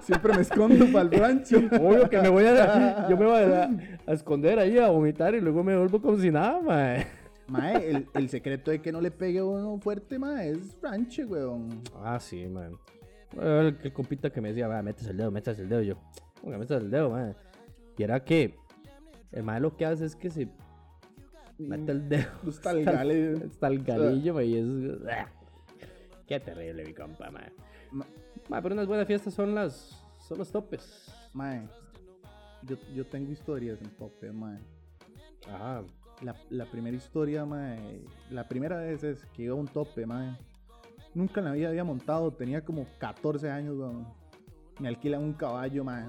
Siempre me escondo para el rancho. Obvio que me voy a. Yo me voy a, a esconder ahí a vomitar y luego me vuelvo como si nada, mae. Mae, el, el secreto de que no le pegue a uno fuerte, mae, es rancho, weón. Ah, sí, man. El, el compita que me decía, va, metes el dedo, metes el dedo. Y yo, ¿cómo que metes el dedo, man? Y era que el mae lo que hace es que se mete el dedo. Talgales. Hasta el galillo, man, y es. ah, Qué terrible, mi compa, man. Ma- Ma, pero unas buenas fiestas son las. Son los topes. Mae, yo, yo tengo historias en tope, mae. Ajá. La, la primera historia, mae, la primera vez es que iba a un tope, mae. Nunca en la vida había montado, tenía como 14 años, weón. Me alquilan un caballo, mae.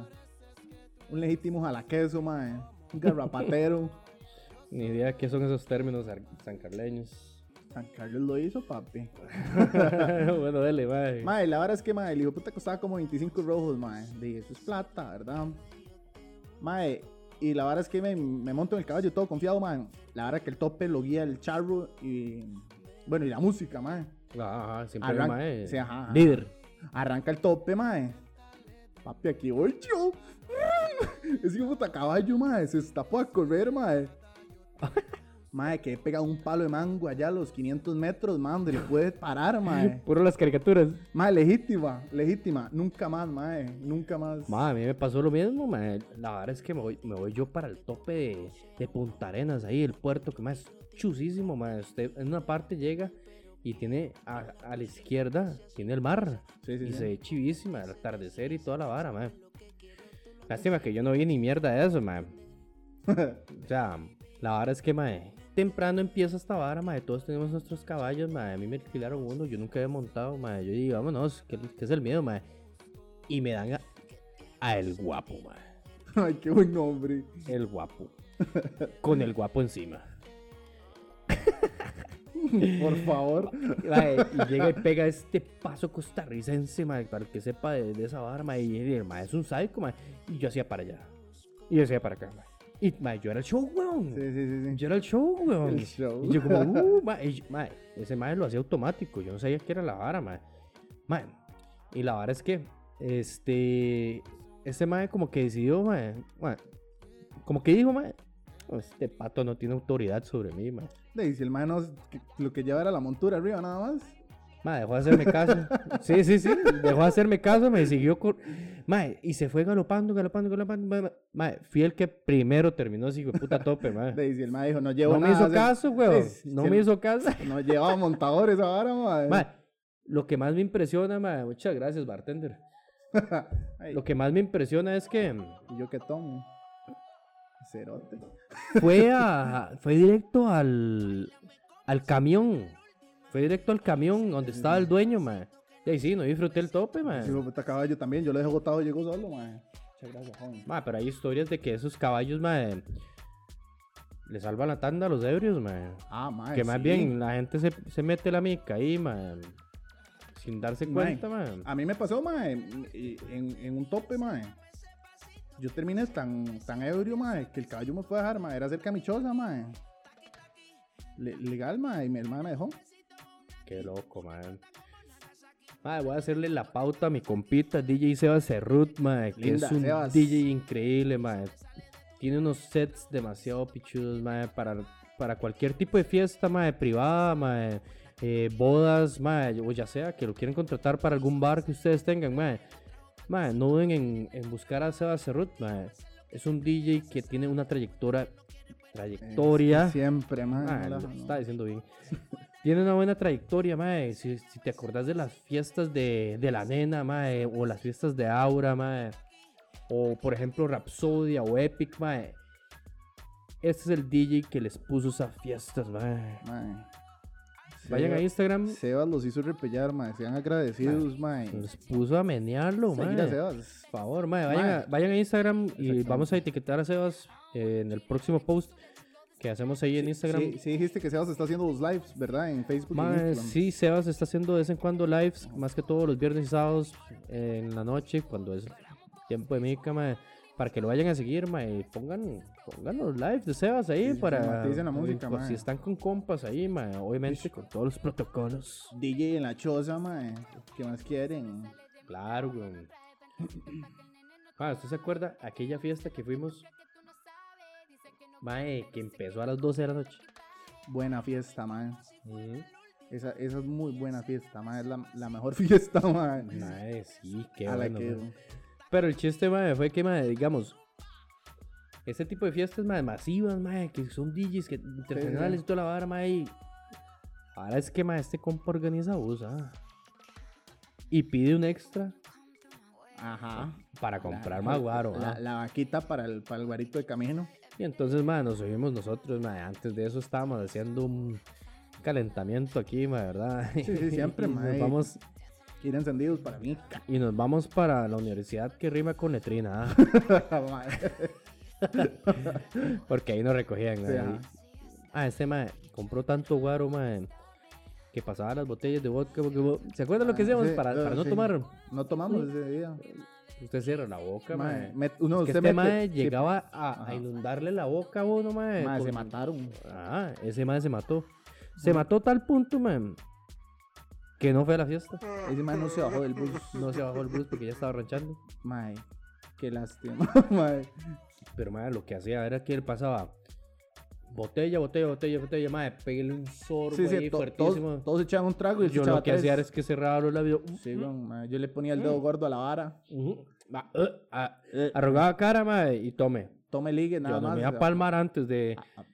Un legítimo jalaqueso, mae. Un garrapatero. (laughs) Ni idea qué son esos términos ar- sancarleños. San Carlos lo hizo, papi. (laughs) bueno, dele, mae. Mae, la verdad es que, mae, el hijo puta costaba como 25 rojos, mae. Dije, eso es plata, ¿verdad? Mae, y la verdad es que me, me monto en el caballo todo confiado, mae. La verdad que el tope lo guía el charro y... Bueno, y la música, mae. Ajá, siempre Arran- mae. sí, ajá, ajá. Líder. Arranca el tope, mae. Papi, aquí voy yo. (laughs) Ese hijo puta caballo, mae, se estapó a correr, mae. (laughs) Mae, que he pegado un palo de mango allá a los 500 metros, man, donde le puede parar, (laughs) mae. Puro las caricaturas. Mae, legítima, legítima. Nunca más, mae. Nunca más. Ma, a mí me pasó lo mismo, ma. La verdad es que me voy, me voy yo para el tope de, de Punta Arenas, ahí el puerto, que más es chusísimo, ma. Usted en una parte llega y tiene a, a la izquierda, tiene el mar. Sí, sí, y sí. se ve chivísima, el atardecer y toda la vara, ma. Lástima que yo no vi ni mierda de eso, ma. (laughs) O sea, la vara es que, ma, temprano empieza esta vara, ma. Todos tenemos nuestros caballos, ma. A mí me alquilaron uno, yo nunca había montado, ma. Yo digo, vámonos, ¿qué, qué es el miedo, ma? Y me dan a, a el guapo, ma. (laughs) Ay, qué buen nombre. El guapo. Con el guapo encima. (laughs) Por favor. Y llega y pega este paso costarricense, mae, para el que sepa de, de esa vara, mae, y el es un psycho, mae, y yo hacía para allá, y yo hacía para acá, mae. Y mae, yo era el show, weón. Sí, sí, sí, sí. Yo era el show, weón. El show. Y yo como, (laughs) uh, mae, y yo- mae, ese mae lo hacía automático, yo no sabía qué era la vara, mae. Mae, y la vara es que, este, ese mae como que decidió, mae, mae, como que dijo, mae, este pato no tiene autoridad sobre mí, mae. Y si el mae no, que- lo que lleva era la montura arriba nada más. Ma, dejó de hacerme caso. Sí, sí, sí. Dejó de hacerme caso, me siguió. cor- Ma, y se fue galopando, galopando, galopando. Ma, ma, fui el que primero terminó ese hijo de puta tope, ma. (laughs) Y el mae dijo, no llevo No me hizo caso, weón. Sí, No me hizo caso. (laughs) No llevaba montadores ahora, mae. Ma, lo que más me impresiona, ma, muchas gracias, bartender. (laughs) Lo que más me impresiona es que y yo que tomo. Cerote. fue a, fue directo al, al camión. Fue directo al camión donde estaba el dueño, ma. Y ahí sí, no disfruté el tope, ma. Ese hijo de puta caballo también. Yo lo dejé botado y llegó solo, mae. Muchas gracias, joven. Pero hay historias de que esos caballos, ma, le salvan la tanda a los ebrios, ma. Ah, mae. que más sí. bien la gente se, se mete la mica ahí, ma, sin darse Mae, cuenta, ma. A mí me pasó, mae, en un tope, mae. Yo terminé tan, tan ebrio, mae, que el caballo me fue a dejar, mae. Era cerca de mi choza, mae. Le- legal, mae, y mi hermana me dejó. Qué loco, ma. Ma, voy a hacerle la pauta a mi compita DJ Sebas Cerrut, ma, que Linda, es un Sebas. DJ increíble, ma. Tiene unos sets demasiado pichudos, ma, para, para cualquier tipo de fiesta, ma, privada, ma, eh, bodas, ma, o ya sea que lo quieren contratar para algún bar que ustedes tengan, ma. Ma, no duden en, en buscar a Sebas Cerrut, ma. Es un DJ que tiene una trayectoria, trayectoria. Eh, Siempre, mae. Ah, no no. está diciendo bien. (laughs) Tiene una buena trayectoria, mae. Si, si te acordás de las fiestas de, de la nena, mae, o las fiestas de Aura, mae, o por ejemplo Rapsodia o Epic, mae. Este es el DJ que les puso esas fiestas, mae. Mae. Vayan a Instagram, Sebas los hizo repellar, mae. Sean agradecidos, mae. les puso a menearlo, mae. Seguir a Sebas. Por favor, mae, vayan, Mae. A, vayan a Instagram y vamos a etiquetar a Sebas eh, en el próximo post que hacemos ahí en Instagram. Sí, sí dijiste que Sebas está haciendo los lives, ¿verdad? En Facebook. y en sí, Sebas está haciendo de vez en cuando lives, más que todo los viernes y sábados eh, en la noche, cuando es tiempo de mica, mae, para que lo vayan a seguir, mae, y pongan, pongan los lives de Sebas ahí Sí, para... maticen la música, por mae. si están con compas ahí, mae, obviamente con todos los protocolos. DJ en la choza, mae. ¿Qué más quieren? Claro, güey. Ah, (clears throat) ¿usted se acuerda aquella fiesta que fuimos? Mae, que empezó a las 12 de la noche. Buena fiesta, mae. Ujú. Esa, esa es muy buena fiesta, mae. Es la, la mejor (laughs) fiesta, mae. Mae, sí, qué A bueno. que-. Pero el chiste, mae, fue que, mae, digamos, ese tipo de fiestas, mae, masivas, mae, que son DJs que, internacionales y toda la vara, mae. y Ahora es que, mae, este compa organiza usa. Y pide un extra Ajá. para comprar La- más guaro. La, ah. la vaquita para el, para el guarito de camino. Y entonces, mae, nos subimos nosotros, mae. Antes de eso estábamos haciendo un calentamiento aquí, mae, ¿verdad? Sí, sí, (laughs) siempre. Nos vamos, Ir encendidos para mí. y nos vamos para la universidad que rima con letrina, ah, (laughs) (laughs) porque ahí nos recogían. Sí. Ah, este mae compró tanto guaro, mae, que pasaba las botellas de vodka. Porque, ¿Se acuerdan lo que Ah, hacíamos sí, para, para no sí. tomar? No tomamos ese día. Usted cierra la boca, mae. Mae, uno, Es que usted este mae sí, llegaba a, inundarle la boca a uno, mae. mae, se con- mataron. Ah, ese mae se mató. Se mató a tal punto, man, que no fue a la fiesta. Ese mae no se bajó del bus. No se bajó el bus porque ya estaba ranchando. Mae, qué lástima. (laughs) mae. Pero, mae, lo que hacía era que él pasaba botella, botella, botella, botella, mae, pégale un sorbo Sí, sí, ahí to- fuertísimo. todos, todos echaban un trago y se Yo lo que tres. hacía es que cerraba los labios. Sí, weón, mae, yo le ponía el dedo gordo a la vara. Va, uh, ah, arrugaba cara, mae, y tome. Tome ligue, nada Yo no más. me iba a palmar antes de. a, a-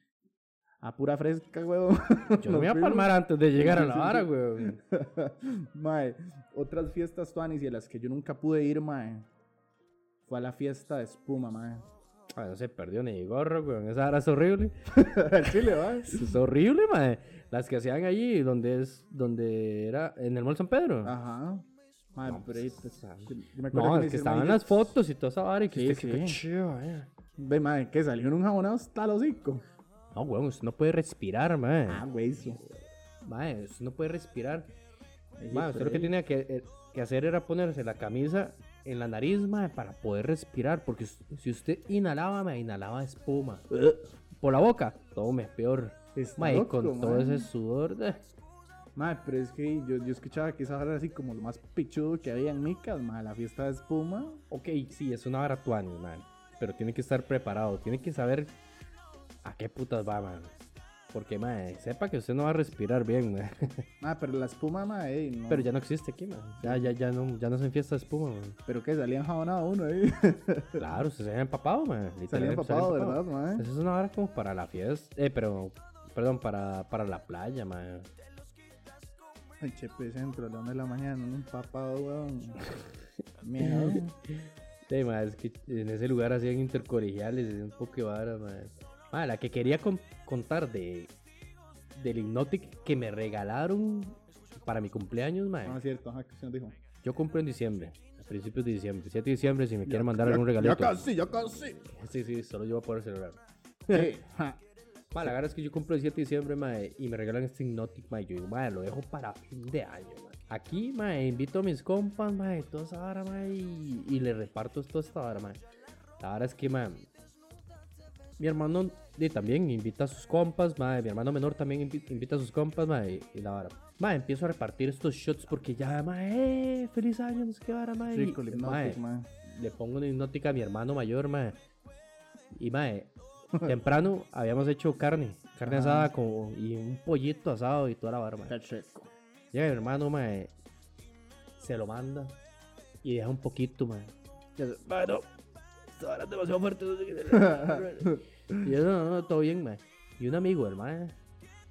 a pura fresca, weón. Yo no me iba a (laughs) palmar antes de llegar a Sí, la sí, (laughs) vara, sí. weón. (laughs) mae, otras fiestas tuanis y a las que yo nunca pude ir, mae, fue a la fiesta de espuma, mae. Ah, no se perdió ni gorro, weón. Esa vara es horrible. Chile, va. Es horrible, mae. Las que hacían allí, donde es, donde era, en el Mall San Pedro. Ajá. Mae, No, pero ahí, pues, pues, ah. yo- yo me acuerdo No, me es que estaban ahí- las fotos y toda esa vara y que Sí, usted, sí. chido, eh. Ve, mae, que salió en un jabonado hasta el hocico. No, weón, usted no puede respirar, mae. Ah, güey, eso. Mae, usted no puede respirar. Ey, Mae, usted lo que tenía que, eh, que hacer era ponerse la camisa en la nariz, mae, para poder respirar. Porque si usted inhalaba, mae, inhalaba espuma. Por la boca, tome, peor. Mae, loco, con todo mae. ese sudor. eh. Mae, pero es que yo, yo escuchaba que esa vara era así como lo más pichudo que había en Micas, mae, la fiesta de espuma. Ok, sí, es una vara tuani, man. Pero tiene que estar preparado. Tiene que saber a qué putas va, man. Porque, man, sepa que usted no va a respirar bien. (laughs) Ah, pero la espuma, ey, no. Pero ya no existe aquí, man. Ya, ya, ya no, ya no se fiesta de espuma. Pero que salía enjabonado uno ahí. (laughs) Claro, se había empapado, man. salía empapado, ¿verdad, mae? Esa es una vara como para la fiesta. Eh, pero, perdón, para, para la playa, man. El Chepe Centro, a las 1 de la mañana, un empapado, weón. Miedo. Sí, man, es que en ese lugar hacían intercolegiales, hacían un poco de vara, man. Man, la que quería con- contar de del Hypnotic que me regalaron para mi cumpleaños, man. No es cierto, ajá, que se nos dijo. Yo cumplo en diciembre, a principios de diciembre, 7 de diciembre, si me quieren mandar Ya- algún regalito. Ya casi, ya casi. Sí, sí, solo yo voy a poder celebrar. Sí. Ma, la verdad es que yo cumplo el 7 de diciembre, mae, y me regalan este Hypnotic, mae. Yo digo, mae, lo dejo para fin de año, mae. Aquí, mae, invito a mis compas, mae, toda esa vara, mae, y, y le reparto toda esta vara, mae. La verdad es que, mae, mi hermano y también invita a sus compas, mae, mi hermano menor también invi- invita a sus compas, mae, y la vara. Mae, empiezo a repartir estos shots porque ya, mae, eh, feliz año, no sé qué vara, mae. Rico, y, mae, Hypnotic, mae. le pongo una hipnótica a mi hermano mayor, mae. Y mae, temprano habíamos hecho carne, carne Ajá. asada y un pollito asado y toda la barba. Está checo. Llega mi hermano, mae, se lo manda y deja un poquito, mae. Y hace, "Mae, no, esta vara es demasiado fuerte. no sé qué". (laughs) y yo, no, no, todo bien, mae. Y un amigo mae,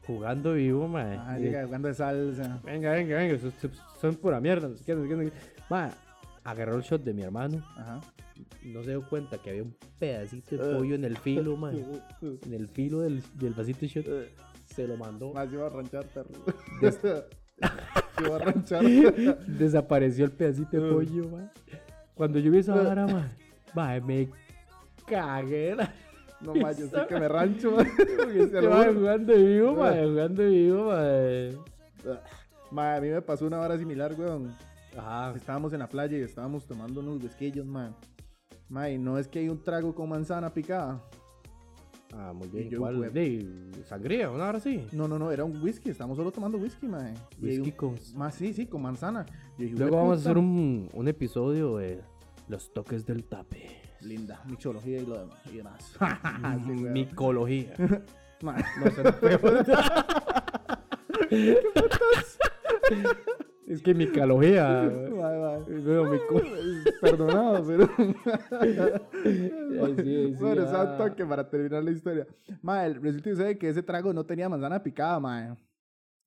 jugando vivo, mae. Ajá, llega jugando de salsa. venga, venga, venga, eso- son pura mierda, no sé qué, no sé qué, no sé qué. Mae, agarró el shot de mi hermano Ajá. No se dio cuenta que había un pedacito de Eh. pollo en el filo, man. (laughs) En el filo del, del vasito de shot. Se lo mandó. Más iba a ranchar, perro. (laughs) Se iba a ranchar. (laughs) Desapareció el pedacito de pollo, man. Cuando yo vi esa vara, man, man, me cagué. No más, yo sí que me rancho, man. Este man jugando vivo, man, jugando vivo, man. Ma, a mí me pasó una vara similar, weón. Ajá. Estábamos en la playa y estábamos tomando unos whisquillos, man. Ma, y no es que hay un trago con manzana picada. Ah, muy bien. Yo, de sangría, una hora así. No, no, no, era un whisky. Estábamos solo tomando whisky, ma. Y hay Whisky un- con... Ma, sí, sí, con manzana. Yo Luego vamos a hacer un, un episodio de, Los toques del tape. Linda, mixología y lo demás. Y demás. (laughs) Sí. Micología. (laughs) Mae. No se (laughs) Es que. Veo (laughs) mico- (laughs) Perdonado, pero. Sí, bueno, ah. exacto que para terminar la historia. Mae, resulta que ese trago no tenía manzana picada, mae.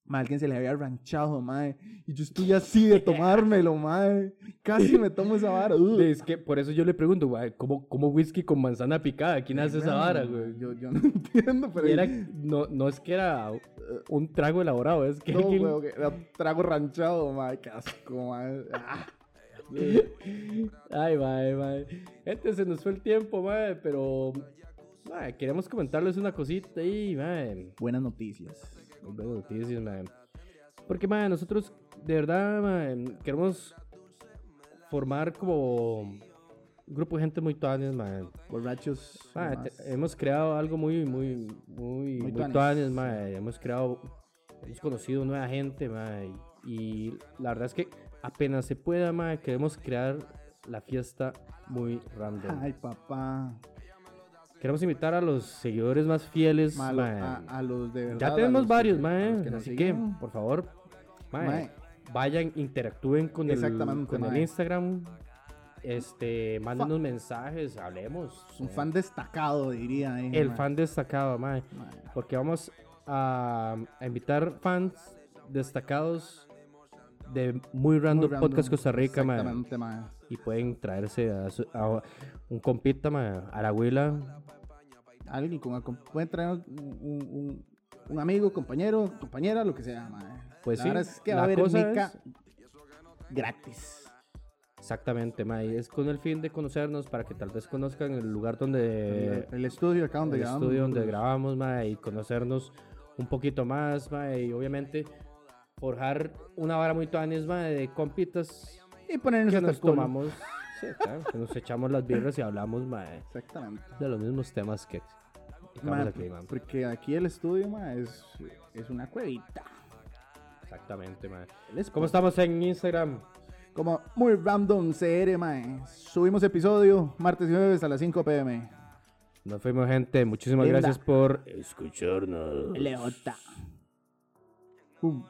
Mae, alguien se le había ranchado, mae. Y yo estoy así de tomármelo, mae. Casi me tomo esa vara. uh. Es que por eso yo le pregunto, güey, ¿cómo, ¿cómo whisky con manzana picada? ¿Quién hace esa vara, güey? Yo, yo no (laughs) entiendo, pero. Era, no, no es que era uh, un trago elaborado, es que No, alguien- era trago ranchado, mae. Qué asco, mae. Ah. Ay, mae, mae. Gente, se nos fue el tiempo, mae, pero... mae, queremos comentarles una cosita ahí, mae. Buenas noticias. Muy noticias, mae. Porque, mae, nosotros, de verdad, mae, queremos formar como un grupo de gente muy tuanes, mae. Borrachos. Demás. te- hemos creado algo muy, muy, muy, muy, tuanis. tuanes, mae. Hemos creado, hemos conocido nueva gente, mae. Y la verdad es que apenas se pueda, mae, queremos crear la fiesta muy random. Ay, papá. Queremos invitar a los seguidores más fieles, Malo, mae. a, a los de verdad. ya tenemos varios, que- Así que, por favor, vayan, interactúen con el, con el. Instagram. Este, mándenos mensajes, hablemos. Un fan destacado, diría. eh, el fan destacado, mae. Mae. Porque vamos a, a invitar fans destacados de Muy Random, Muy Podcast Costa Rica, mae. Mae. Y pueden traerse a, su- a un compita, mae, a la huila. Alguien con pueden traer un, un- amigo, compañero, compañera, lo que sea, mae. Pues La sí, verdad es que va a haber mica es- gratis. Exactamente, mae. Es con el fin de conocernos para que tal vez conozcan el lugar donde... el, el estudio acá donde el grabamos. estudio donde nosotros. grabamos, mae, y conocernos un poquito más, mae, y obviamente forjar una vara muy tuanis, mae, de compitas Y ponernos que nos tomamos, sí, claro, que nos echamos las birras y hablamos, mae, Exactamente. de los mismos temas que Mae, aquí, mae. porque aquí el estudio, mae, es, es una cuevita. Exactamente, mae. ¿Cómo estamos en Instagram? Como muy random CR, mae. Subimos episodio martes y jueves a las 5 pm. Nos fuimos, gente. Muchísimas Linda. gracias por escucharnos. Leota. Pum.